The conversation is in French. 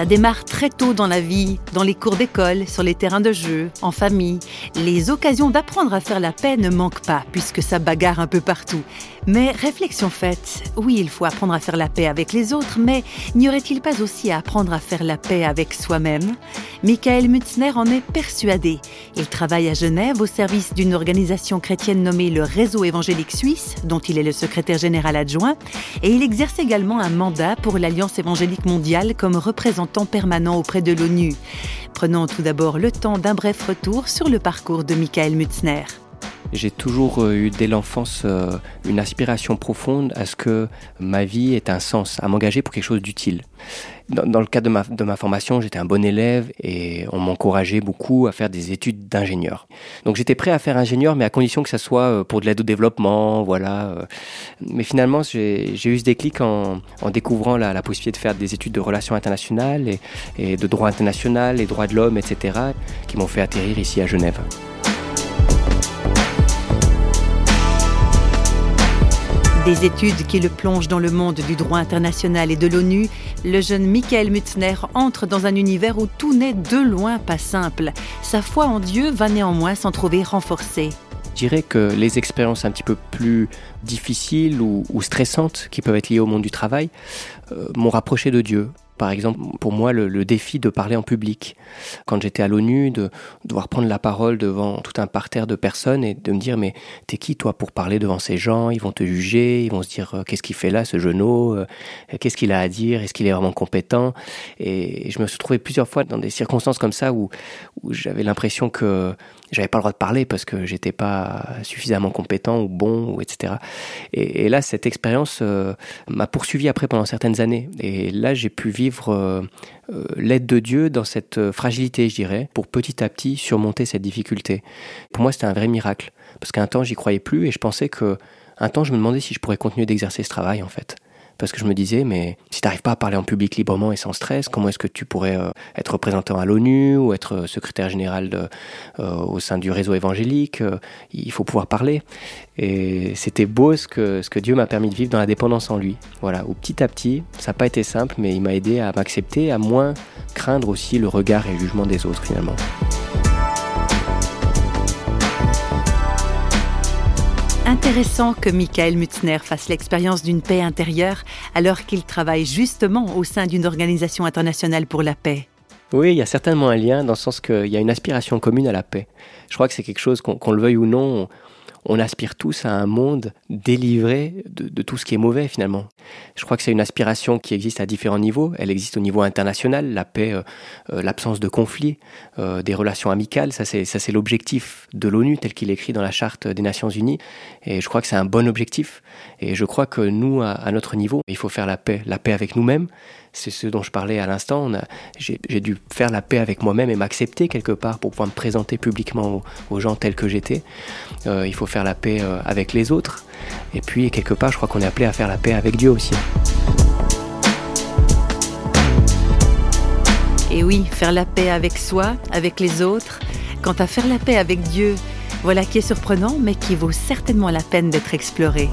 Ça démarre très tôt dans la vie, dans les cours d'école, sur les terrains de jeu, en famille. Les occasions d'apprendre à faire la paix ne manquent pas, puisque ça bagarre un peu partout. Mais réflexion faite, oui, il faut apprendre à faire la paix avec les autres, mais n'y aurait-il pas aussi à apprendre à faire la paix avec soi-même? Michael Mutzner en est persuadé. Il travaille à Genève au service d'une organisation chrétienne nommée le Réseau évangélique suisse, dont il est le secrétaire général adjoint, et il exerce également un mandat pour l'Alliance évangélique mondiale comme représentant permanent auprès de l'ONU. Prenons tout d'abord le temps d'un bref retour sur le parcours de Michael Mutzner. J'ai toujours euh, eu dès l'enfance euh, une aspiration profonde à ce que ma vie ait un sens, à m'engager pour quelque chose d'utile. Dans, le cadre de ma, formation, j'étais un bon élève et on m'encourageait beaucoup à faire des études d'ingénieur. Donc j'étais prêt à faire ingénieur, mais à condition que ça soit euh, pour de l'aide au développement, voilà. Mais finalement, j'ai eu ce déclic en, découvrant la, possibilité de faire des études de relations internationales et, de droit international et droits de l'homme, etc., qui m'ont fait atterrir ici à Genève. Des études qui le plongent dans le monde du droit international et de l'ONU, le jeune Michael Mutzner entre dans un univers où tout n'est de loin pas simple. Sa foi en Dieu va néanmoins s'en trouver renforcée. Je dirais que les expériences un petit peu plus difficiles ou, stressantes qui peuvent être liées au monde du travail euh, m'ont rapproché de Dieu par exemple, pour moi, le, défi de parler en public. Quand j'étais à l'ONU, de, devoir prendre la parole devant tout un parterre de personnes et de me dire, mais t'es qui toi pour parler devant ces gens? Ils vont te juger, ils vont se dire, euh, qu'est-ce qu'il fait là, ce genou? Euh, Qu'est-ce qu'il a à dire? Est-ce qu'il est vraiment compétent? Et je me suis trouvé plusieurs fois dans des circonstances comme ça où, j'avais l'impression que j'avais pas le droit de parler parce que j'étais pas suffisamment compétent ou bon ou etc. Et, là, cette expérience euh, m'a poursuivi après pendant certaines années. Et là, j'ai pu vivre euh, euh, l'aide de Dieu dans cette fragilité, je dirais, pour petit à petit surmonter cette difficulté. Pour moi, c'était un vrai miracle parce qu'un temps, j'y croyais plus et je pensais que un temps, je me demandais si je pourrais continuer d'exercer ce travail en fait parce que je me disais, mais si tu n'arrives pas à parler en public librement et sans stress, comment est-ce que tu pourrais euh, être représentant à l'ONU ou être euh, secrétaire général euh, au sein du réseau évangélique Il faut pouvoir parler. Et c'était beau ce que, ce que Dieu m'a permis de vivre dans la dépendance en lui. Voilà, où petit à petit, ça n'a pas été simple, mais il m'a aidé à m'accepter, à moins craindre aussi le regard et le jugement des autres finalement. Intéressant que Michael Mutzner fasse l'expérience d'une paix intérieure alors qu'il travaille justement au sein d'une organisation internationale pour la paix. Oui, il y a certainement un lien dans le sens qu'il y a une aspiration commune à la paix. Je crois que c'est quelque chose qu'on le veuille ou non, on aspire tous à un monde délivré de, tout ce qui est mauvais finalement. Je crois que c'est une aspiration qui existe à différents niveaux. Elle existe au niveau international, la paix, euh, euh, l'absence de conflits, euh, des relations amicales. Ça c'est l'objectif de l'ONU tel qu'il est écrit dans la charte des Nations Unies. Et je crois que c'est un bon objectif. Et je crois que nous, à notre niveau, il faut faire la paix, la paix avec nous-mêmes, c'est ce dont je parlais à l'instant. J'ai dû faire la paix avec moi-même et m'accepter quelque part pour pouvoir me présenter publiquement aux, gens tels que j'étais. Euh, il faut faire la paix euh, avec les autres. Et puis, quelque part, je crois qu'on est appelé à faire la paix avec Dieu aussi. Et oui, faire la paix avec soi, avec les autres. Quant à faire la paix avec Dieu, voilà qui est surprenant, mais qui vaut certainement la peine d'être exploré.